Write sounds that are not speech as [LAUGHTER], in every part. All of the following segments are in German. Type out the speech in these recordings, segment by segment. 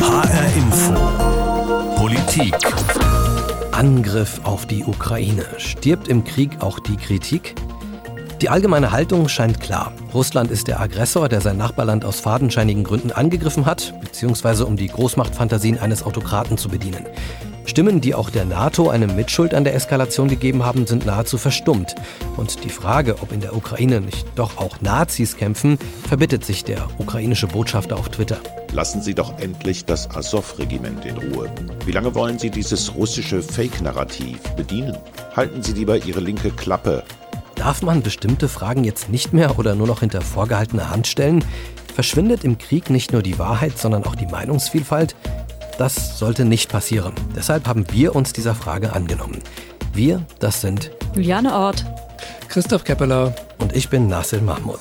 HR Info. Politik. Angriff auf die Ukraine. Stirbt im Krieg auch die Kritik? Die allgemeine Haltung scheint klar. Russland ist der Aggressor, der sein Nachbarland aus fadenscheinigen Gründen angegriffen hat, beziehungsweise um die Großmachtfantasien eines Autokraten zu bedienen. Stimmen, die auch der NATO eine Mitschuld an der Eskalation gegeben haben, sind nahezu verstummt. Und die Frage, ob in der Ukraine nicht doch auch Nazis kämpfen, verbittet sich der ukrainische Botschafter auf Twitter. Lassen Sie doch endlich das Azov-Regiment in Ruhe. Wie lange wollen Sie dieses russische Fake-Narrativ bedienen? Halten Sie lieber Ihre linke Klappe Darf man bestimmte Fragen jetzt nicht mehr oder nur noch hinter vorgehaltener Hand stellen? Verschwindet im Krieg nicht nur die Wahrheit, sondern auch die Meinungsvielfalt? Das sollte nicht passieren. Deshalb haben wir uns dieser Frage angenommen. Wir, das sind Juliane Ort, Christoph Keppeler und ich bin Nassil Mahmoud.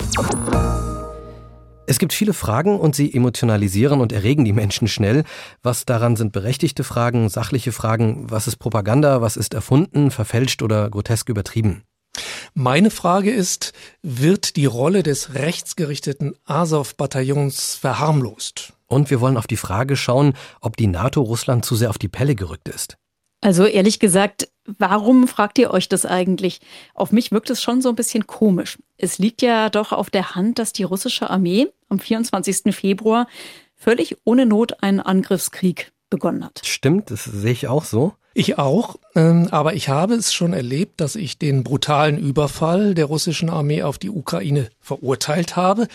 Es gibt viele Fragen und sie emotionalisieren und erregen die Menschen schnell. Was daran sind berechtigte Fragen, sachliche Fragen, was ist Propaganda, was ist erfunden, verfälscht oder grotesk übertrieben? Meine Frage ist, wird die Rolle des rechtsgerichteten Azov-Bataillons verharmlost? Und wir wollen auf die Frage schauen, ob die NATO Russland zu sehr auf die Pelle gerückt ist. Also ehrlich gesagt, warum fragt ihr euch das eigentlich? Auf mich wirkt es schon so ein bisschen komisch. Es liegt ja doch auf der Hand, dass die russische Armee am 24. Februar völlig ohne Not einen Angriffskrieg begonnen hat. Stimmt, das sehe ich auch so. Ich auch, ähm, aber ich habe es schon erlebt, dass ich den brutalen Überfall der russischen Armee auf die Ukraine verurteilt habe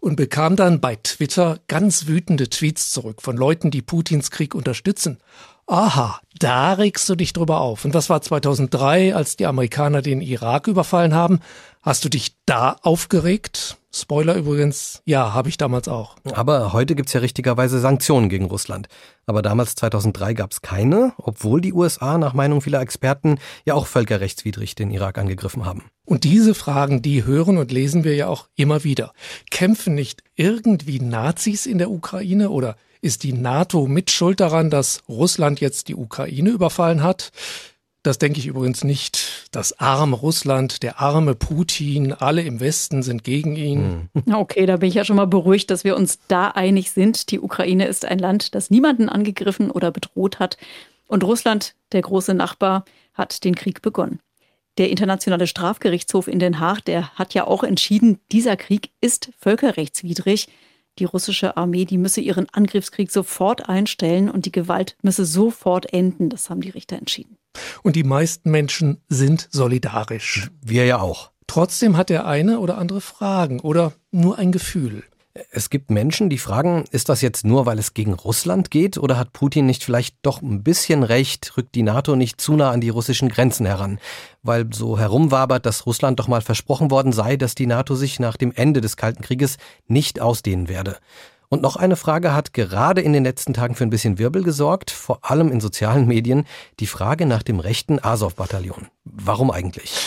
und bekam dann bei Twitter ganz wütende Tweets zurück von Leuten, die Putins Krieg unterstützen. Aha, da regst du dich drüber auf. Und was war 2003, als die Amerikaner den Irak überfallen haben? Hast du dich da aufgeregt? Spoiler übrigens, ja, habe ich damals auch. Aber heute gibt's ja richtigerweise Sanktionen gegen Russland. Aber damals 2003 gab's keine, obwohl die USA nach Meinung vieler Experten ja auch völkerrechtswidrig den Irak angegriffen haben. Und diese Fragen, die hören und lesen wir ja auch immer wieder. Kämpfen nicht irgendwie Nazis in der Ukraine oder ist die NATO mit Schuld daran, dass Russland jetzt die Ukraine überfallen hat? Das denke ich übrigens nicht. Das arme Russland, der arme Putin, alle im Westen sind gegen ihn. Hm. Okay, da bin ich ja schon mal beruhigt, dass wir uns da einig sind. Die Ukraine ist ein Land, das niemanden angegriffen oder bedroht hat. Und Russland, der große Nachbar, hat den Krieg begonnen. Der Internationale Strafgerichtshof in Den Haag, der hat ja auch entschieden, dieser Krieg ist völkerrechtswidrig. Die russische Armee, die müsse ihren Angriffskrieg sofort einstellen und die Gewalt müsse sofort enden. Das haben die Richter entschieden. Und die meisten Menschen sind solidarisch. Wir ja auch. Trotzdem hat der eine oder andere Fragen oder nur ein Gefühl. Es gibt Menschen, die fragen, ist das jetzt nur, weil es gegen Russland geht oder hat Putin nicht vielleicht doch ein bisschen recht, rückt die NATO nicht zu nah an die russischen Grenzen heran? Weil so herumwabert, dass Russland doch mal versprochen worden sei, dass die NATO sich nach dem Ende des Kalten Krieges nicht ausdehnen werde. Und noch eine Frage hat gerade in den letzten Tagen für ein bisschen Wirbel gesorgt, vor allem in sozialen Medien, die Frage nach dem rechten Azov-Bataillon. Warum eigentlich?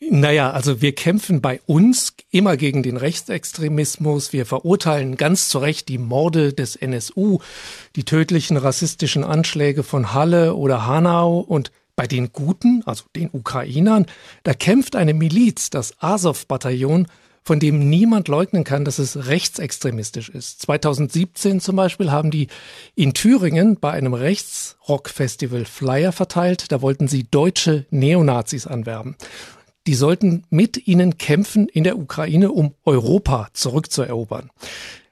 Naja, also wir kämpfen bei uns immer gegen den Rechtsextremismus. Wir verurteilen ganz zu Recht die Morde des NSU, die tödlichen rassistischen Anschläge von Halle oder Hanau und bei den Guten, also den Ukrainern, da kämpft eine Miliz, das Azov-Bataillon, von dem niemand leugnen kann, dass es rechtsextremistisch ist. 2017 zum Beispiel haben die in Thüringen bei einem Rechtsrock-Festival Flyer verteilt. Da wollten sie deutsche Neonazis anwerben. Die sollten mit ihnen kämpfen in der Ukraine, um Europa zurückzuerobern.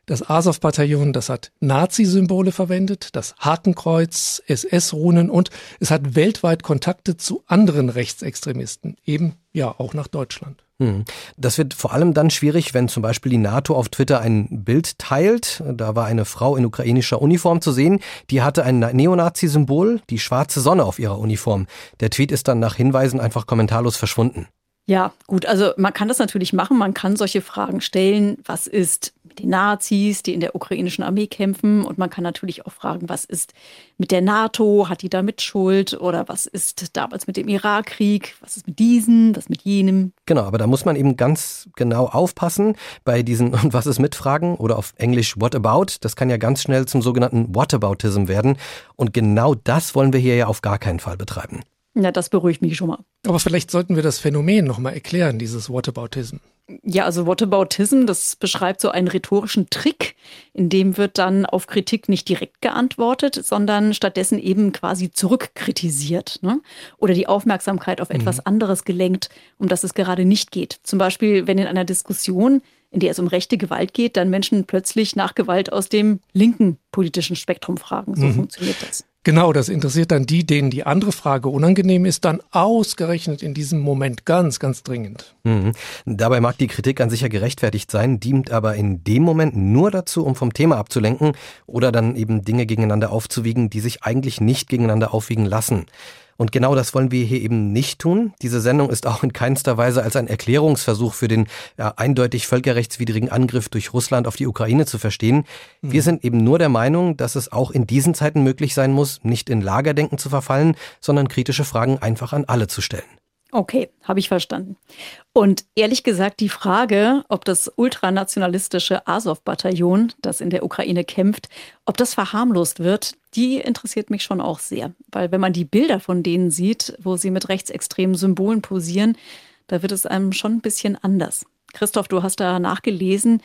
Das Azov-Bataillon, das hat Nazi-Symbole verwendet, das Hakenkreuz, SS-Runen und es hat weltweit Kontakte zu anderen Rechtsextremisten, eben ja auch nach Deutschland. Hm. Das wird vor allem dann schwierig, wenn zum Beispiel die NATO auf Twitter ein Bild teilt. Da war eine Frau in ukrainischer Uniform zu sehen. Die hatte ein Neonazi-Symbol, die schwarze Sonne auf ihrer Uniform. Der Tweet ist dann nach Hinweisen einfach kommentarlos verschwunden. Ja, gut, also man kann das natürlich machen, man kann solche Fragen stellen, was ist mit den Nazis, die in der ukrainischen Armee kämpfen? Und man kann natürlich auch fragen, was ist mit der NATO, hat die da mit Schuld? Oder was ist damals mit dem Irakkrieg, was ist mit diesen, was mit jenem. Genau, aber da muss man eben ganz genau aufpassen bei diesen und [LAUGHS] was ist mit Fragen? Oder auf Englisch what about, das kann ja ganz schnell zum sogenannten Whataboutism werden. Und genau das wollen wir hier ja auf gar keinen Fall betreiben. Ja, das beruhigt mich schon mal. Aber vielleicht sollten wir das Phänomen nochmal erklären, dieses Whataboutism. Ja, also Whataboutism, das beschreibt so einen rhetorischen Trick, in dem wird dann auf Kritik nicht direkt geantwortet, sondern stattdessen eben quasi zurückkritisiert ne? oder die Aufmerksamkeit auf etwas mhm. anderes gelenkt, um das es gerade nicht geht. Zum Beispiel, wenn in einer Diskussion, in der es um rechte Gewalt geht, dann Menschen plötzlich nach Gewalt aus dem linken politischen Spektrum fragen. So mhm. funktioniert das. Genau, das interessiert dann die, denen die andere Frage unangenehm ist, dann ausgerechnet in diesem Moment ganz, ganz dringend. Mhm. Dabei mag die Kritik an sich ja gerechtfertigt sein, dient aber in dem Moment nur dazu, um vom Thema abzulenken oder dann eben Dinge gegeneinander aufzuwiegen, die sich eigentlich nicht gegeneinander aufwiegen lassen. Und genau das wollen wir hier eben nicht tun. Diese Sendung ist auch in keinster Weise als ein Erklärungsversuch für den ja, eindeutig völkerrechtswidrigen Angriff durch Russland auf die Ukraine zu verstehen. Mhm. Wir sind eben nur der Meinung, dass es auch in diesen Zeiten möglich sein muss, nicht in Lagerdenken zu verfallen, sondern kritische Fragen einfach an alle zu stellen. Okay, habe ich verstanden. Und ehrlich gesagt, die Frage, ob das ultranationalistische Azov-Bataillon, das in der Ukraine kämpft, ob das verharmlost wird, die interessiert mich schon auch sehr. Weil wenn man die Bilder von denen sieht, wo sie mit rechtsextremen Symbolen posieren, da wird es einem schon ein bisschen anders. Christoph, du hast da nachgelesen.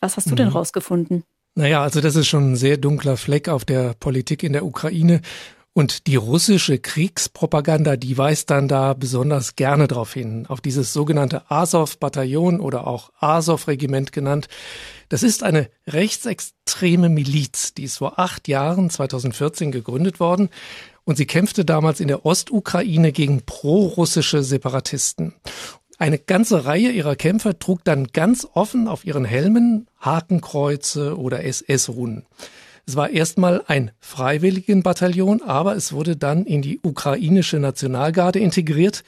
Was hast du mhm. denn rausgefunden? Naja, also das ist schon ein sehr dunkler Fleck auf der Politik in der Ukraine. Und die russische Kriegspropaganda, die weist dann da besonders gerne darauf hin, auf dieses sogenannte Azov-Bataillon oder auch Azov-Regiment genannt. Das ist eine rechtsextreme Miliz, die ist vor acht Jahren, 2014, gegründet worden und sie kämpfte damals in der Ostukraine gegen prorussische Separatisten. Eine ganze Reihe ihrer Kämpfer trug dann ganz offen auf ihren Helmen Hakenkreuze oder SS-Runen. Es war erstmal ein Freiwilligenbataillon, aber es wurde dann in die ukrainische Nationalgarde integriert.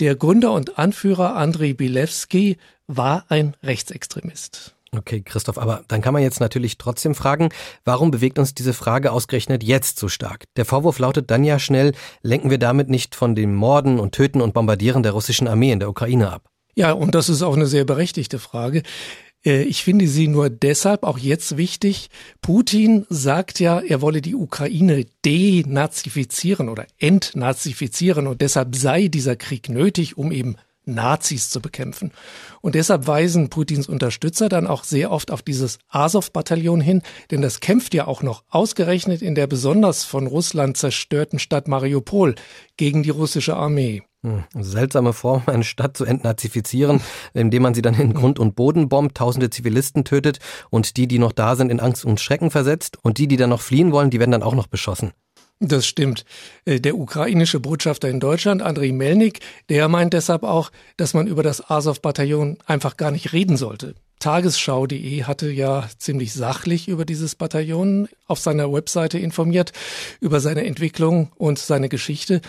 Der Gründer und Anführer Andrei Bilewski war ein Rechtsextremist. Okay, Christoph, aber dann kann man jetzt natürlich trotzdem fragen, warum bewegt uns diese Frage ausgerechnet jetzt so stark? Der Vorwurf lautet dann ja schnell, lenken wir damit nicht von dem Morden und Töten und Bombardieren der russischen Armee in der Ukraine ab? Ja, und das ist auch eine sehr berechtigte Frage. Äh, ich finde sie nur deshalb auch jetzt wichtig. Putin sagt ja, er wolle die Ukraine denazifizieren oder entnazifizieren und deshalb sei dieser Krieg nötig, um eben Nazis zu bekämpfen. Und deshalb weisen Putins Unterstützer dann auch sehr oft auf dieses Azov-Bataillon hin, denn das kämpft ja auch noch ausgerechnet in der besonders von Russland zerstörten Stadt Mariupol gegen die russische Armee. Hm, seltsame Form, [LAUGHS] eine Stadt zu entnazifizieren, indem man sie dann in Grund und Boden bombt, tausende Zivilisten tötet und die, die noch da sind, in Angst und Schrecken versetzt und die, die dann noch fliehen wollen, die werden dann auch noch beschossen. Das stimmt. Äh, der ukrainische Botschafter in Deutschland, Andriy Melnik, der meint deshalb auch, dass man über das Azov-Bataillon einfach gar nicht reden sollte. Tagesschau.de hatte ja ziemlich sachlich über dieses Bataillon auf seiner Webseite informiert, über seine Entwicklung und seine Geschichte.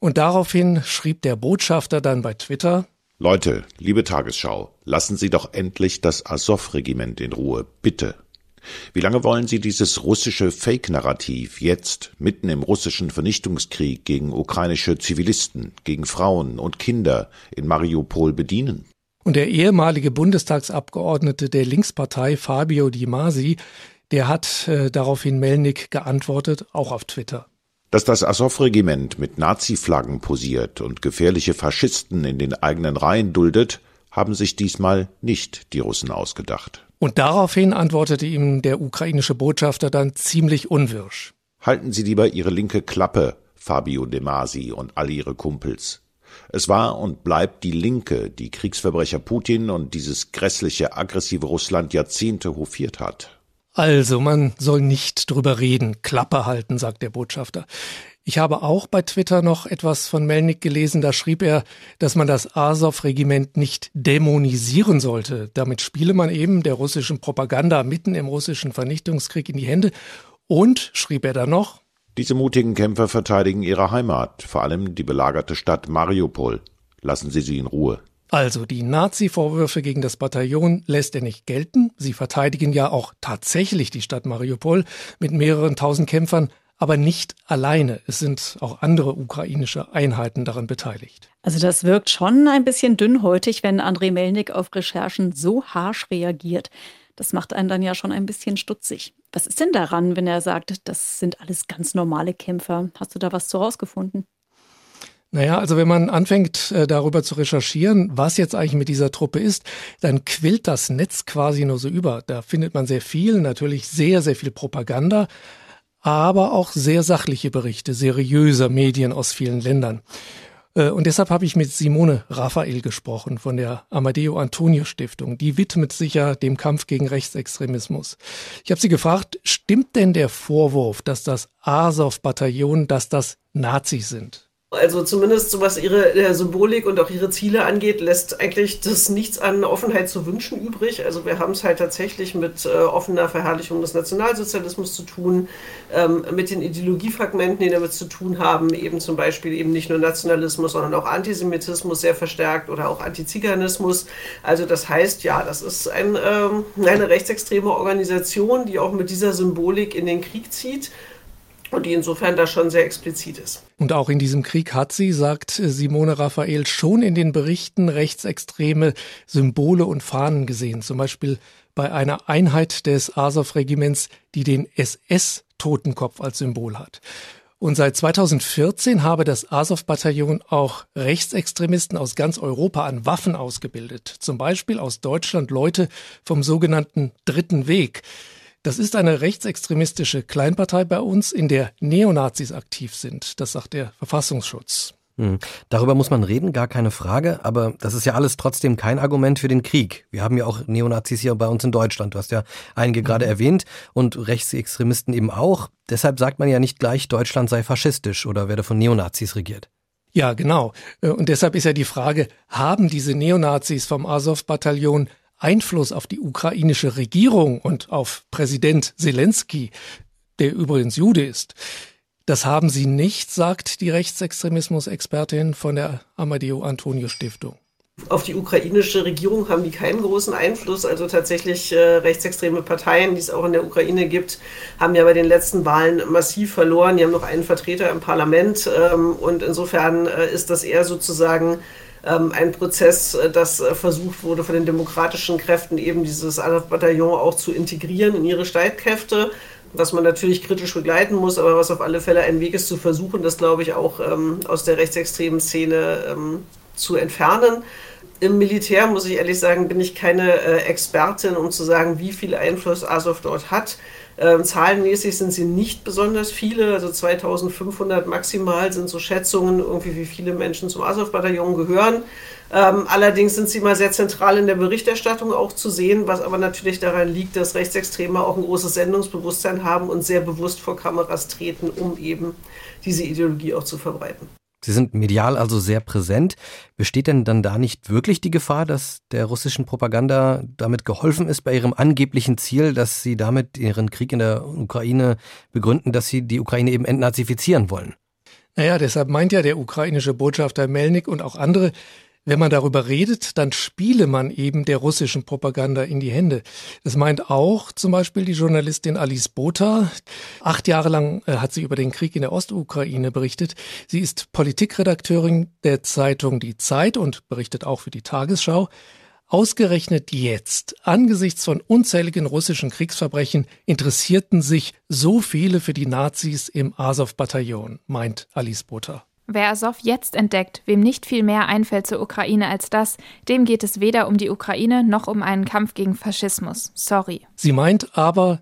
Und daraufhin schrieb der Botschafter dann bei Twitter, Leute, liebe Tagesschau, lassen Sie doch endlich das Azov-Regiment in Ruhe, bitte. Wie lange wollen Sie dieses russische Fake-Narrativ jetzt, mitten im russischen Vernichtungskrieg gegen ukrainische Zivilisten, gegen Frauen und Kinder in Mariupol bedienen? Und der ehemalige Bundestagsabgeordnete der Linkspartei Fabio Di Masi, der hat äh, daraufhin Melnik geantwortet, auch auf Twitter. Dass das Azov-Regiment mit Nazi-Flaggen posiert und gefährliche Faschisten in den eigenen Reihen duldet, haben sich diesmal nicht die Russen ausgedacht. Und daraufhin antwortete ihm der ukrainische Botschafter dann ziemlich unwirsch. Halten Sie lieber Ihre linke Klappe, Fabio De Masi und alle Ihre Kumpels. Es war und bleibt die Linke, die Kriegsverbrecher Putin und dieses grässliche, aggressive Russland Jahrzehnte hofiert hat. Also, man soll nicht drüber reden, Klappe halten, sagt der Botschafter. Ich habe auch bei Twitter noch etwas von Melnik gelesen, da schrieb er, dass man das Azov-Regiment nicht dämonisieren sollte. Damit spiele man eben der russischen Propaganda mitten im russischen Vernichtungskrieg in die Hände. Und, schrieb er dann noch, diese mutigen Kämpfer verteidigen ihre Heimat, vor allem die belagerte Stadt Mariupol. Lassen Sie sie in Ruhe. Also die Nazi-Vorwürfe gegen das Bataillon lässt er nicht gelten. Sie verteidigen ja auch tatsächlich die Stadt Mariupol mit mehreren tausend Kämpfern, aber nicht alleine. Es sind auch andere ukrainische Einheiten daran beteiligt. Also das wirkt schon ein bisschen dünnhäutig, wenn Andrei Melnik auf Recherchen so harsch reagiert. Das macht einen dann ja schon ein bisschen stutzig. Was ist denn daran, wenn er sagt, das sind alles ganz normale Kämpfer? Hast du da was zu rausgefunden? Naja, also wenn man anfängt äh, darüber zu recherchieren, was jetzt eigentlich mit dieser Truppe ist, dann quillt das Netz quasi nur so über. Da findet man sehr viel, natürlich sehr, sehr viel Propaganda, aber auch sehr sachliche Berichte seriöser Medien aus vielen Ländern. Äh, und deshalb habe ich mit Simone Raphael gesprochen von der Amadeo Antonio Stiftung. Die widmet sich ja dem Kampf gegen Rechtsextremismus. Ich habe sie gefragt, stimmt denn der Vorwurf, dass das Azov-Bataillon, dass das Nazis sind? Also zumindest so was ihre äh, Symbolik und auch ihre Ziele angeht, lässt eigentlich das nichts an Offenheit zu wünschen übrig. Also wir haben es halt tatsächlich mit äh, offener Verherrlichung des Nationalsozialismus zu tun, ähm, mit den Ideologiefragmenten, die damit zu tun haben, eben zum Beispiel eben nicht nur Nationalismus, sondern auch Antisemitismus sehr verstärkt oder auch Antiziganismus. Also das heißt, ja, das ist ein, ähm, eine rechtsextreme Organisation, die auch mit dieser Symbolik in den Krieg zieht und die insofern da schon sehr explizit ist. Und auch in diesem Krieg hat sie, sagt Simone Raphael, schon in den Berichten rechtsextreme Symbole und Fahnen gesehen. Zum Beispiel bei einer Einheit des Azov-Regiments, die den SS-Totenkopf als Symbol hat. Und seit 2014 habe das Azov-Bataillon auch Rechtsextremisten aus ganz Europa an Waffen ausgebildet. Zum Beispiel aus Deutschland Leute vom sogenannten Dritten Weg. Das ist eine rechtsextremistische Kleinpartei bei uns, in der Neonazis aktiv sind. Das sagt der Verfassungsschutz. Hm. Darüber muss man reden, gar keine Frage, aber das ist ja alles trotzdem kein Argument für den Krieg. Wir haben ja auch Neonazis hier bei uns in Deutschland, du hast ja einige mhm. gerade erwähnt und Rechtsextremisten eben auch. Deshalb sagt man ja nicht gleich, Deutschland sei faschistisch oder werde von Neonazis regiert. Ja, genau. Äh, und deshalb ist ja die Frage, haben diese Neonazis vom Azov-Bataillon Einfluss auf die ukrainische Regierung und auf Präsident Zelensky, der übrigens Jude ist. Das haben sie nicht, sagt die Rechtsextremismus-Expertin von der Amadeo Antonio Stiftung. Auf die ukrainische Regierung haben die keinen großen Einfluss. Also tatsächlich äh, rechtsextreme Parteien, die es auch in der Ukraine gibt, haben ja bei den letzten Wahlen massiv verloren. Die haben noch einen Vertreter im Parlament. Ähm, und insofern äh, ist das eher sozusagen ähm, ein Prozess, äh, das äh, versucht wurde von den demokratischen Kräften eben dieses Bataillon auch zu integrieren in ihre Streitkräfte was man natürlich kritisch begleiten muss, aber was auf alle Fälle ein Weg ist zu versuchen, das glaube ich auch ähm, aus der rechtsextremen Szene ähm, zu entfernen. Im Militär, muss ich ehrlich sagen, bin ich keine äh, Expertin, um zu sagen, wie viel Einfluss Azov dort hat. Ähm, zahlenmäßig sind sie nicht besonders viele, also 2500 maximal sind so Schätzungen, irgendwie wie viele Menschen zum Azov-Bataillon gehören. Ähm, allerdings sind sie mal sehr zentral in der Berichterstattung auch zu sehen, was aber natürlich daran liegt, dass Rechtsextreme auch ein großes Sendungsbewusstsein haben und sehr bewusst vor Kameras treten, um eben diese Ideologie auch zu verbreiten. Sie sind medial also sehr präsent. Besteht denn dann da nicht wirklich die Gefahr, dass der russischen Propaganda damit geholfen ist bei ihrem angeblichen Ziel, dass sie damit ihren Krieg in der Ukraine begründen, dass sie die Ukraine eben entnazifizieren wollen? Naja, deshalb meint ja der ukrainische Botschafter Melnik und auch andere, wenn man darüber redet, dann spiele man eben der russischen Propaganda in die Hände. Das meint auch zum Beispiel die Journalistin Alice Botha. Acht Jahre lang äh, hat sie über den Krieg in der Ostukraine berichtet. Sie ist Politikredakteurin der Zeitung Die Zeit und berichtet auch für die Tagesschau. Ausgerechnet jetzt, angesichts von unzähligen russischen Kriegsverbrechen, interessierten sich so viele für die Nazis im Azov-Bataillon, meint Alice Botha. Wer Azov jetzt entdeckt, wem nicht viel mehr einfällt zur Ukraine als das, dem geht es weder um die Ukraine noch um einen Kampf gegen Faschismus. Sorry. Sie meint aber,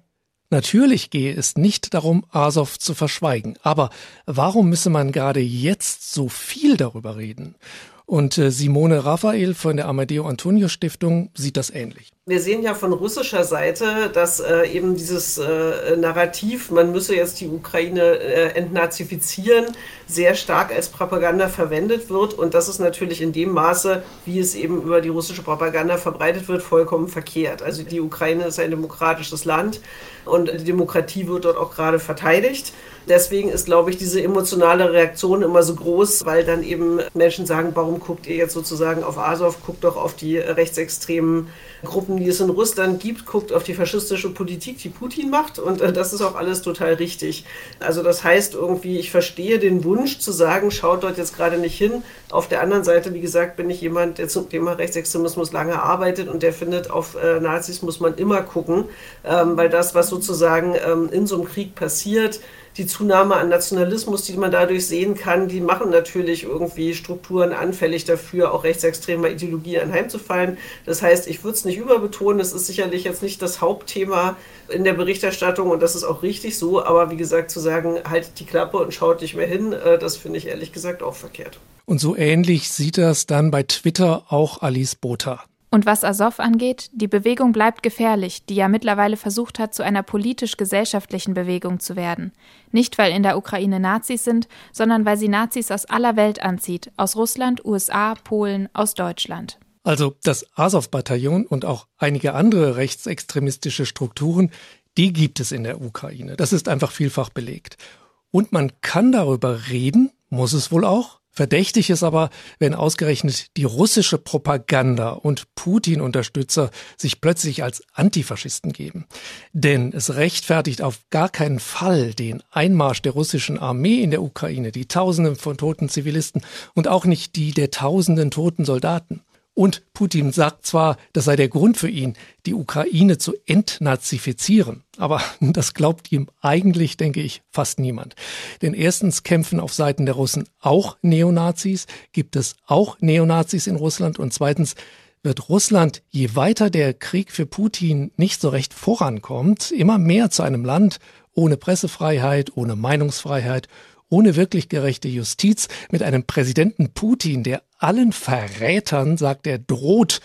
natürlich gehe es nicht darum, Azov zu verschweigen. Aber warum müsse man gerade jetzt so viel darüber reden? Und äh, Simone Raphael von der Amadeo Antonio Stiftung sieht das ähnlich. Wir sehen ja von russischer Seite, dass äh, eben dieses äh, Narrativ, man müsse jetzt die Ukraine äh, entnazifizieren, sehr stark als Propaganda verwendet wird. Und das ist natürlich in dem Maße, wie es eben über die russische Propaganda verbreitet wird, vollkommen verkehrt. Also die Ukraine ist ein demokratisches Land und die Demokratie wird dort auch gerade verteidigt. Deswegen ist, glaube ich, diese emotionale Reaktion immer so groß, weil dann eben Menschen sagen, warum guckt ihr jetzt sozusagen auf Azov, guckt doch auf die rechtsextremen Gruppen, die es in Russland gibt, guckt auf die faschistische Politik, die Putin macht und äh, das ist auch alles total richtig. Also das heißt irgendwie, ich verstehe den Wunsch zu sagen, schaut dort jetzt gerade nicht hin. Auf der anderen Seite, wie gesagt, bin ich jemand, der zum Thema Rechtsextremismus lange arbeitet und der findet, auf äh, Nazis muss man immer gucken, ähm, weil das, was sozusagen ähm, in so einem Krieg passiert, die Zunahme an Nationalismus, die man dadurch sehen kann, die machen natürlich irgendwie Strukturen anfällig dafür, auch rechtsextremer Ideologie anheimzufallen. Das heißt, ich würde es nicht überbetonen, es ist sicherlich jetzt nicht das Hauptthema in der Berichterstattung und das ist auch richtig so, aber wie gesagt, zu sagen, haltet die Klappe und schaut nicht mehr hin, äh, das finde ich ehrlich gesagt auch verkehrt. Und so ähnlich sieht das dann bei Twitter auch Alice Botha. Und was Azov angeht, die Bewegung bleibt gefährlich, die ja mittlerweile versucht hat, zu einer politisch-gesellschaftlichen Bewegung zu werden. Nicht, weil in der Ukraine Nazis sind, sondern weil sie Nazis aus aller Welt anzieht, aus Russland, USA, Polen, aus Deutschland. Also das Azov-Bataillon und auch einige andere rechtsextremistische Strukturen, die gibt es in der Ukraine. Das ist einfach vielfach belegt. Und man kann darüber reden, muss es wohl auch, Verdächtig ist aber, wenn ausgerechnet die russische Propaganda und Putin-Unterstützer sich plötzlich als Antifaschisten geben. Denn es rechtfertigt auf gar keinen Fall den Einmarsch der russischen Armee in der Ukraine, die Tausenden von toten Zivilisten und auch nicht die der Tausenden toten Soldaten. Und Putin sagt zwar, das sei der Grund für ihn, die Ukraine zu entnazifizieren, aber [LAUGHS] das glaubt ihm eigentlich, denke ich, fast niemand. Denn erstens kämpfen auf Seiten der Russen auch Neonazis, gibt es auch Neonazis in Russland? Und zweitens wird Russland, je weiter der Krieg für Putin nicht so recht vorankommt, immer mehr zu einem Land ohne Pressefreiheit, ohne Meinungsfreiheit ohne wirklich gerechte Justiz, mit einem Präsidenten Putin, der allen Verrätern, sagt er, droht,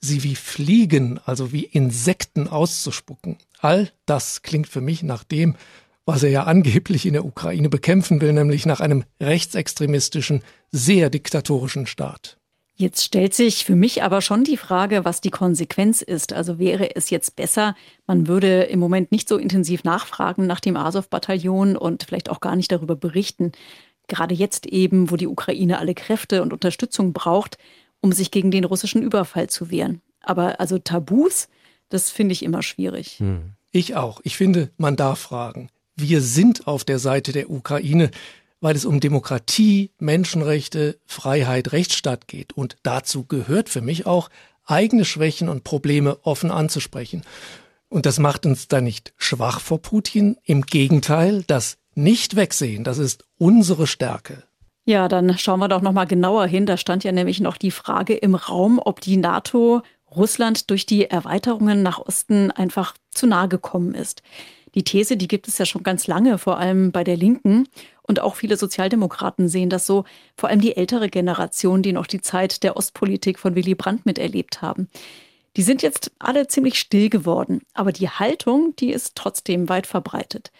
sie wie Fliegen, also wie Insekten auszuspucken. All das klingt für mich nach dem, was er ja angeblich in der Ukraine bekämpfen will, nämlich nach einem rechtsextremistischen, sehr diktatorischen Staat. Jetzt stellt sich für mich aber schon die Frage, was die Konsequenz ist. Also wäre es jetzt besser, man würde im Moment nicht so intensiv nachfragen nach dem Azov-Bataillon und vielleicht auch gar nicht darüber berichten. Gerade jetzt eben, wo die Ukraine alle Kräfte und Unterstützung braucht, um sich gegen den russischen Überfall zu wehren. Aber also Tabus, das finde ich immer schwierig. Hm. Ich auch. Ich finde, man darf fragen. Wir sind auf der Seite der Ukraine weil es um Demokratie, Menschenrechte, Freiheit, Rechtsstaat geht. Und dazu gehört für mich auch, eigene Schwächen und Probleme offen anzusprechen. Und das macht uns da nicht schwach vor Putin. Im Gegenteil, das Nicht-Wegsehen, das ist unsere Stärke. Ja, dann schauen wir doch noch mal genauer hin. Da stand ja nämlich noch die Frage im Raum, ob die NATO Russland durch die Erweiterungen nach Osten einfach zu nahe gekommen ist. Die These, die gibt es ja schon ganz lange, vor allem bei der Linken. Und auch viele Sozialdemokraten sehen das so, vor allem die ältere Generation, die noch die Zeit der Ostpolitik von Willy Brandt miterlebt haben. Die sind jetzt alle ziemlich still geworden, aber die Haltung, die ist trotzdem weit verbreitet.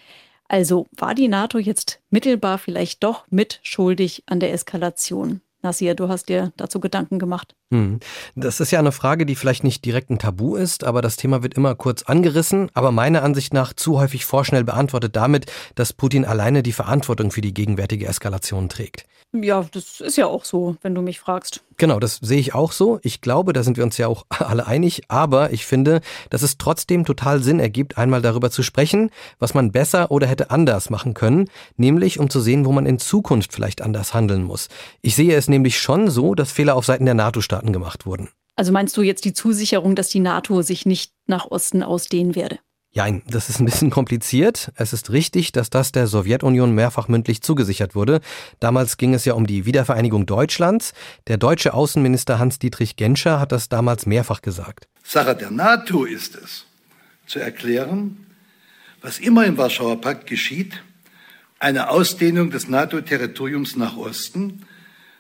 Also war die NATO jetzt mittelbar vielleicht doch mitschuldig an der Eskalation? Nasir, du hast dir dazu Gedanken gemacht. Hm. Das ist ja eine Frage, die vielleicht nicht direkt ein Tabu ist, aber das Thema wird immer kurz angerissen, aber meiner Ansicht nach zu häufig vorschnell beantwortet damit, dass Putin alleine die Verantwortung für die gegenwärtige Eskalation trägt. Ja, das ist ja auch so, wenn du mich fragst. Genau, das sehe ich auch so. Ich glaube, da sind wir uns ja auch [LAUGHS] alle einig. Aber ich finde, dass es trotzdem total Sinn ergibt, einmal darüber zu sprechen, was man besser oder hätte anders machen können, nämlich um zu sehen, wo man in Zukunft vielleicht anders handeln muss. Ich sehe es nämlich schon so, dass Fehler auf Seiten der NATO-Staaten gemacht wurden. Also meinst du jetzt die Zusicherung, dass die NATO sich nicht nach Osten ausdehnen werde? Ja, das ist ein bisschen kompliziert. Es ist richtig, dass das der Sowjetunion mehrfach mündlich zugesichert wurde. Damals ging es ja um die Wiedervereinigung Deutschlands. Der deutsche Außenminister Hans-Dietrich Genscher hat das damals mehrfach gesagt. Sache der NATO ist es, zu erklären, was immer im Warschauer Pakt geschieht, eine Ausdehnung des NATO-Territoriums nach Osten,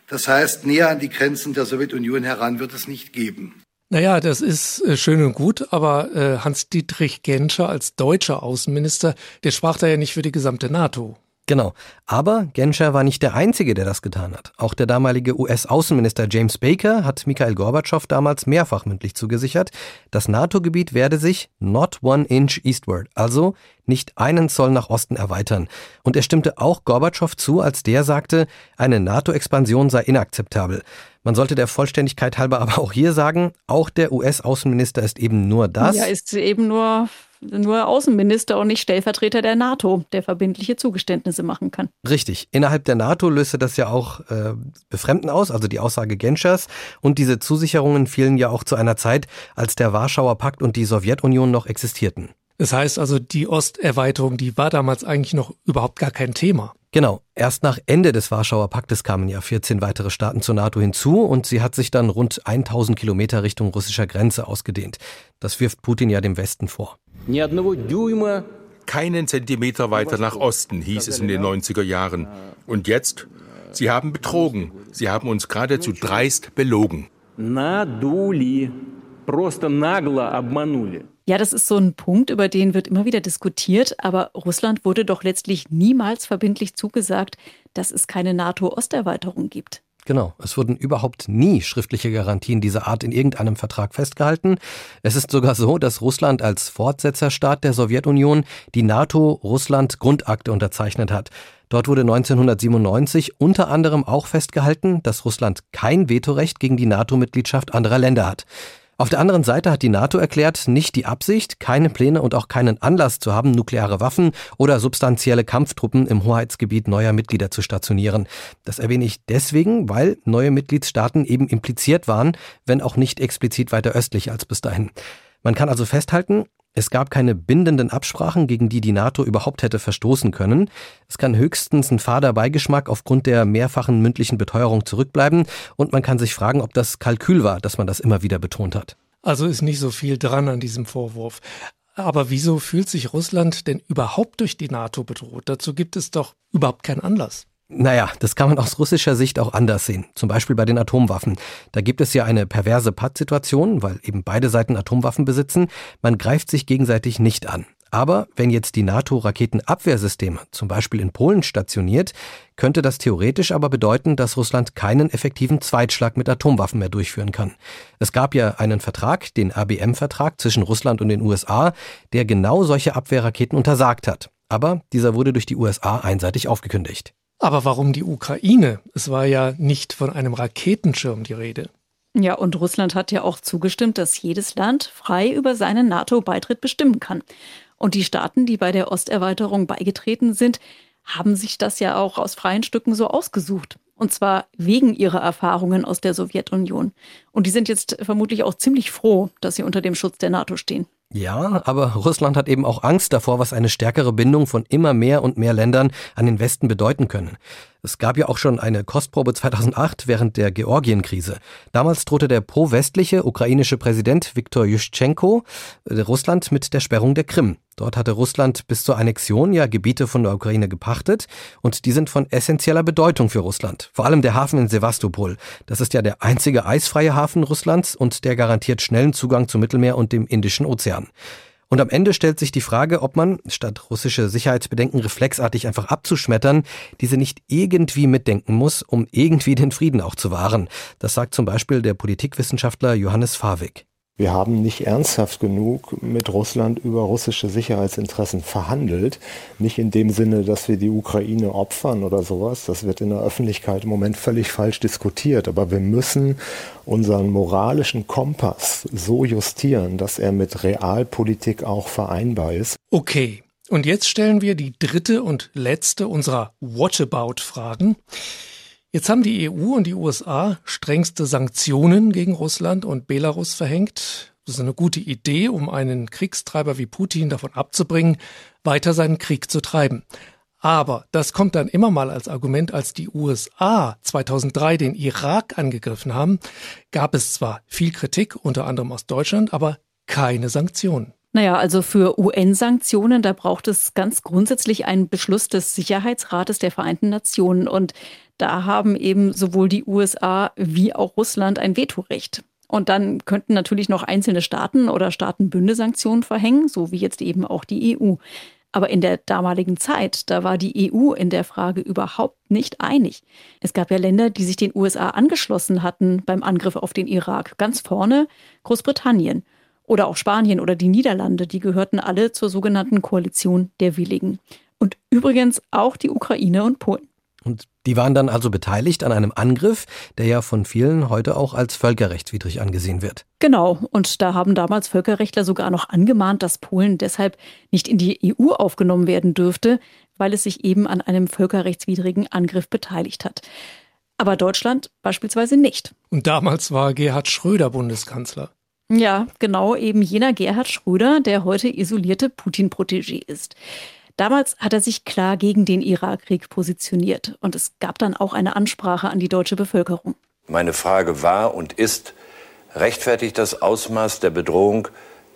das heißt näher an die Grenzen der Sowjetunion heran, wird es nicht geben. Naja, das ist äh, schön und gut, aber äh, Hans-Dietrich Genscher als deutscher Außenminister, der sprach da ja nicht für die gesamte NATO. Genau. Aber Genscher war nicht der Einzige, der das getan hat. Auch der damalige US-Außenminister James Baker hat Mikhail Gorbatschow damals mehrfach mündlich zugesichert, das NATO-Gebiet werde sich not one inch eastward, also nicht einen Zoll nach Osten erweitern. Und er stimmte auch Gorbatschow zu, als der sagte, eine NATO-Expansion sei inakzeptabel. Man sollte der Vollständigkeit halber aber auch hier sagen, auch der US-Außenminister ist eben nur das. Ja, ist eben nur nur Außenminister und nicht Stellvertreter der NATO, der verbindliche Zugeständnisse machen kann. Richtig. Innerhalb der NATO löste das ja auch äh, Befremden aus, also die Aussage Genschers. Und diese Zusicherungen fielen ja auch zu einer Zeit, als der Warschauer Pakt und die Sowjetunion noch existierten. Das heißt also, die Osterweiterung, die war damals eigentlich noch überhaupt gar kein Thema. Genau. Erst nach Ende des Warschauer Paktes kamen ja 14 weitere Staaten zur NATO hinzu und sie hat sich dann rund 1000 Kilometer Richtung russischer Grenze ausgedehnt. Das wirft Putin ja dem Westen vor. Keinen Zentimeter weiter nach Osten hieß es in den 90er Jahren. Und jetzt? Sie haben betrogen. Sie haben uns geradezu dreist belogen. Ja, das ist so ein Punkt, über den wird immer wieder diskutiert, aber Russland wurde doch letztlich niemals verbindlich zugesagt, dass es keine NATO-Osterweiterung gibt. Genau, es wurden überhaupt nie schriftliche Garantien dieser Art in irgendeinem Vertrag festgehalten. Es ist sogar so, dass Russland als Fortsetzerstaat der Sowjetunion die NATO-Russland-Grundakte unterzeichnet hat. Dort wurde 1997 unter anderem auch festgehalten, dass Russland kein Vetorecht gegen die NATO-Mitgliedschaft anderer Länder hat. Auf der anderen Seite hat die NATO erklärt, nicht die Absicht, keine Pläne und auch keinen Anlass zu haben, nukleare Waffen oder substanzielle Kampftruppen im Hoheitsgebiet neuer Mitglieder zu stationieren. Das erwähne ich deswegen, weil neue Mitgliedstaaten eben impliziert waren, wenn auch nicht explizit weiter östlich als bis dahin. Man kann also festhalten, es gab keine bindenden Absprachen, gegen die die NATO überhaupt hätte verstoßen können. Es kann höchstens ein fader Beigeschmack aufgrund der mehrfachen mündlichen Beteuerung zurückbleiben und man kann sich fragen, ob das Kalkül war, dass man das immer wieder betont hat. Also ist nicht so viel dran an diesem Vorwurf. Aber wieso fühlt sich Russland denn überhaupt durch die NATO bedroht? Dazu gibt es doch überhaupt keinen Anlass. Naja, das kann man aus russischer Sicht auch anders sehen. Zum Beispiel bei den Atomwaffen. Da gibt es ja eine perverse Pattsituation, weil eben beide Seiten Atomwaffen besitzen. Man greift sich gegenseitig nicht an. Aber wenn jetzt die NATO-Raketenabwehrsysteme zum Beispiel in Polen stationiert, könnte das theoretisch aber bedeuten, dass Russland keinen effektiven Zweitschlag mit Atomwaffen mehr durchführen kann. Es gab ja einen Vertrag, den ABM-Vertrag zwischen Russland und den USA, der genau solche Abwehrraketen untersagt hat. Aber dieser wurde durch die USA einseitig aufgekündigt. Aber warum die Ukraine? Es war ja nicht von einem Raketenschirm die Rede. Ja, und Russland hat ja auch zugestimmt, dass jedes Land frei über seinen NATO-Beitritt bestimmen kann. Und die Staaten, die bei der Osterweiterung beigetreten sind, haben sich das ja auch aus freien Stücken so ausgesucht. Und zwar wegen ihrer Erfahrungen aus der Sowjetunion. Und die sind jetzt vermutlich auch ziemlich froh, dass sie unter dem Schutz der NATO stehen. Ja, aber Russland hat eben auch Angst davor, was eine stärkere Bindung von immer mehr und mehr Ländern an den Westen bedeuten können. Es gab ja auch schon eine Kostprobe 2008 während der Georgienkrise. Damals drohte der pro-westliche ukrainische Präsident Viktor Juschenko äh, Russland mit der Sperrung der Krim. Dort hatte Russland bis zur Annexion ja Gebiete von der Ukraine gepachtet und die sind von essentieller Bedeutung für Russland. Vor allem der Hafen in Sevastopol. Das ist ja der einzige eisfreie Hafen Russlands und der garantiert schnellen Zugang zum Mittelmeer und dem Indischen Ozean. Und am Ende stellt sich die Frage, ob man, statt russische Sicherheitsbedenken reflexartig einfach abzuschmettern, diese nicht irgendwie mitdenken muss, um irgendwie den Frieden auch zu wahren. Das sagt zum Beispiel der Politikwissenschaftler Johannes Fawig. Wir haben nicht ernsthaft genug mit Russland über russische Sicherheitsinteressen verhandelt. Nicht in dem Sinne, dass wir die Ukraine opfern oder sowas. Das wird in der Öffentlichkeit im Moment völlig falsch diskutiert. Aber wir müssen unseren moralischen Kompass so justieren, dass er mit Realpolitik auch vereinbar ist. Okay. Und jetzt stellen wir die dritte und letzte unserer Whatabouts-Fragen. Jetzt haben die EU und die USA strengste Sanktionen gegen Russland und Belarus verhängt. Das ist eine gute Idee, um einen Kriegstreiber wie Putin davon abzubringen, weiter seinen Krieg zu treiben. Aber das kommt dann immer mal als Argument, als die USA 2003 den Irak angegriffen haben, gab es zwar viel Kritik, unter anderem aus Deutschland, aber keine Sanktionen. Naja, also für UN-Sanktionen, da braucht es ganz grundsätzlich einen Beschluss des Sicherheitsrates der Vereinten Nationen. Und da haben eben sowohl die USA wie auch Russland ein Vetorecht. Und dann könnten natürlich noch einzelne Staaten oder Staatenbünde Sanktionen verhängen, so wie jetzt eben auch die EU. Aber in der damaligen Zeit, da war die EU in der Frage überhaupt nicht einig. Es gab ja Länder, die sich den USA angeschlossen hatten beim Angriff auf den Irak. Ganz vorne Großbritannien oder auch Spanien oder die Niederlande, die gehörten alle zur sogenannten Koalition der Willigen. Und übrigens auch die Ukraine und Polen. Und die waren dann also beteiligt an einem Angriff, der ja von vielen heute auch als völkerrechtswidrig angesehen wird. Genau, und da haben damals Völkerrechtler sogar noch angemahnt, dass Polen deshalb nicht in die EU aufgenommen werden dürfte, weil es sich eben an einem völkerrechtswidrigen Angriff beteiligt hat. Aber Deutschland beispielsweise nicht. Und damals war Gerhard Schröder Bundeskanzler. Ja, genau, eben jener Gerhard Schröder, der heute isolierte Putin-Protégé ist. Damals hat er sich klar gegen den Irakkrieg positioniert und es gab dann auch eine Ansprache an die deutsche Bevölkerung. Meine Frage war und ist, rechtfertigt das Ausmaß der Bedrohung,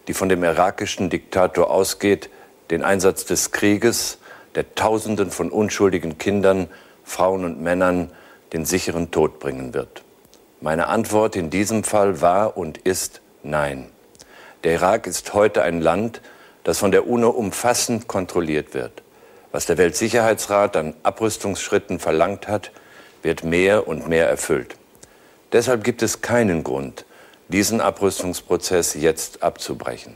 die von dem irakischen Diktator ausgeht, den Einsatz des Krieges, der Tausenden von unschuldigen Kindern, Frauen und Männern den sicheren Tod bringen wird? Meine Antwort in diesem Fall war und ist Nein. Der Irak ist heute ein Land, das von der UNO umfassend kontrolliert wird. Was der Weltsicherheitsrat an Abrüstungsschritten verlangt hat, wird mehr und mehr erfüllt. Deshalb gibt es keinen Grund, diesen Abrüstungsprozess jetzt abzubrechen.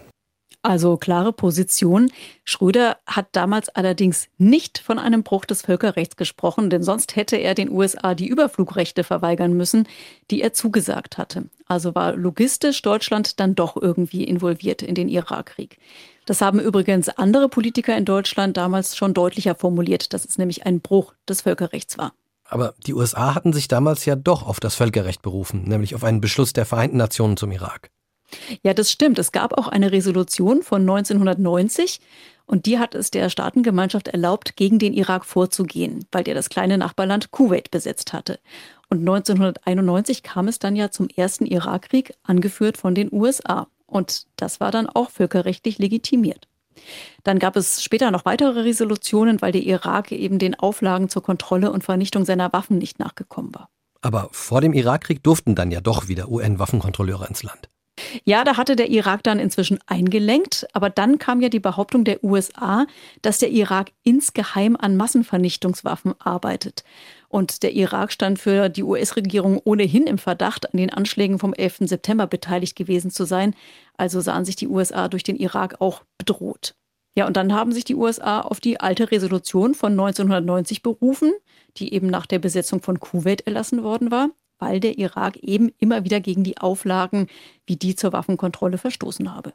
Also klare Position. Schröder hat damals allerdings nicht von einem Bruch des Völkerrechts gesprochen, denn sonst hätte er den USA die Überflugrechte verweigern müssen, die er zugesagt hatte. Also war logistisch Deutschland dann doch irgendwie involviert in den Irakkrieg. Das haben übrigens andere Politiker in Deutschland damals schon deutlicher formuliert, dass es nämlich ein Bruch des Völkerrechts war. Aber die USA hatten sich damals ja doch auf das Völkerrecht berufen, nämlich auf einen Beschluss der Vereinten Nationen zum Irak. Ja, das stimmt. Es gab auch eine Resolution von 1990 und die hat es der Staatengemeinschaft erlaubt, gegen den Irak vorzugehen, weil der das kleine Nachbarland Kuwait besetzt hatte. Und 1991 kam es dann ja zum ersten Irakkrieg, angeführt von den USA. Und das war dann auch völkerrechtlich legitimiert. Dann gab es später noch weitere Resolutionen, weil der Irak eben den Auflagen zur Kontrolle und Vernichtung seiner Waffen nicht nachgekommen war. Aber vor dem Irakkrieg durften dann ja doch wieder UN-Waffenkontrolleure ins Land. Ja, da hatte der Irak dann inzwischen eingelenkt, aber dann kam ja die Behauptung der USA, dass der Irak insgeheim an Massenvernichtungswaffen arbeitet. Und der Irak stand für die US-Regierung ohnehin im Verdacht, an den Anschlägen vom 11. September beteiligt gewesen zu sein. Also sahen sich die USA durch den Irak auch bedroht. Ja, und dann haben sich die USA auf die alte Resolution von 1990 berufen, die eben nach der Besetzung von Kuwait erlassen worden war weil der Irak eben immer wieder gegen die Auflagen wie die zur Waffenkontrolle verstoßen habe.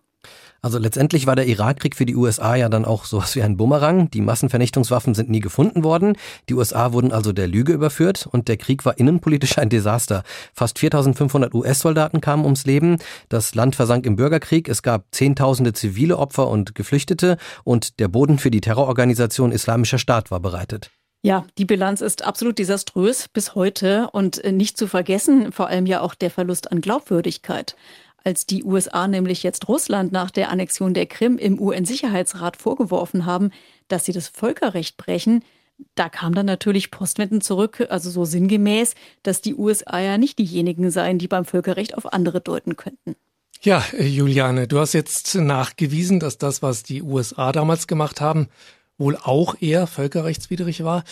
Also letztendlich war der Irakkrieg für die USA ja dann auch sowas wie ein Bumerang. Die Massenvernichtungswaffen sind nie gefunden worden. Die USA wurden also der Lüge überführt und der Krieg war innenpolitisch ein Desaster. Fast 4500 US-Soldaten kamen ums Leben. Das Land versank im Bürgerkrieg. Es gab zehntausende zivile Opfer und Geflüchtete und der Boden für die Terrororganisation Islamischer Staat war bereitet. Ja, die Bilanz ist absolut desaströs bis heute und äh, nicht zu vergessen, vor allem ja auch der Verlust an Glaubwürdigkeit. Als die USA nämlich jetzt Russland nach der Annexion der Krim im UN-Sicherheitsrat vorgeworfen haben, dass sie das Völkerrecht brechen, da kam dann natürlich postwendend zurück, also so sinngemäß, dass die USA ja nicht diejenigen seien, die beim Völkerrecht auf andere deuten könnten. Ja, äh, Juliane, du hast jetzt nachgewiesen, dass das, was die USA damals gemacht haben, wohl auch eher völkerrechtswidrig war.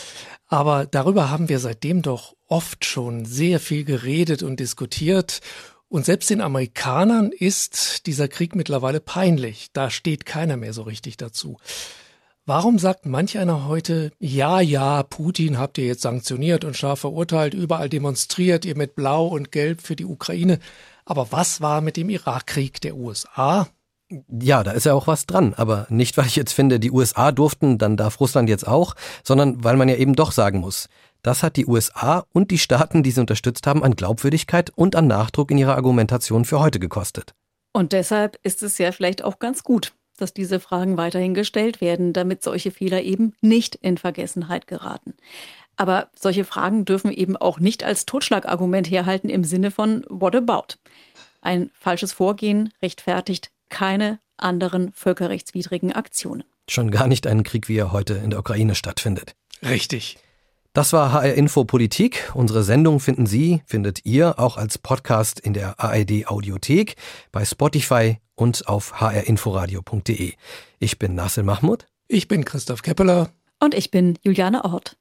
Aber darüber haben wir seitdem doch oft schon sehr viel geredet und diskutiert. Und selbst den Amerikanern ist dieser Krieg mittlerweile peinlich. Da steht keiner mehr so richtig dazu. Warum sagt manch einer heute, ja, ja, Putin habt ihr jetzt sanktioniert und scharf verurteilt, überall demonstriert ihr mit Blau und Gelb für die Ukraine. Aber was war mit dem Irakkrieg der USA? Ja, da ist ja auch was dran, aber nicht, weil ich jetzt finde, die USA durften, dann darf Russland jetzt auch, sondern weil man ja eben doch sagen muss, das hat die USA und die Staaten, die sie unterstützt haben, an Glaubwürdigkeit und an Nachdruck in ihrer Argumentation für heute gekostet. Und deshalb ist es ja vielleicht auch ganz gut, dass diese Fragen weiterhin gestellt werden, damit solche Fehler eben nicht in Vergessenheit geraten. Aber solche Fragen dürfen eben auch nicht als Totschlagargument herhalten im Sinne von What about? Ein falsches Vorgehen rechtfertigt keine anderen völkerrechtswidrigen Aktionen. Schon gar nicht einen Krieg, wie er heute in der Ukraine stattfindet. Richtig. Das war HR Info Politik. Unsere Sendung finden Sie, findet ihr auch als Podcast in der ARD Audiothek, bei Spotify und auf hrinforadio.de. Ich bin Nasser Mahmud. Ich bin Christoph Keppeler. Und ich bin Juliane Ort.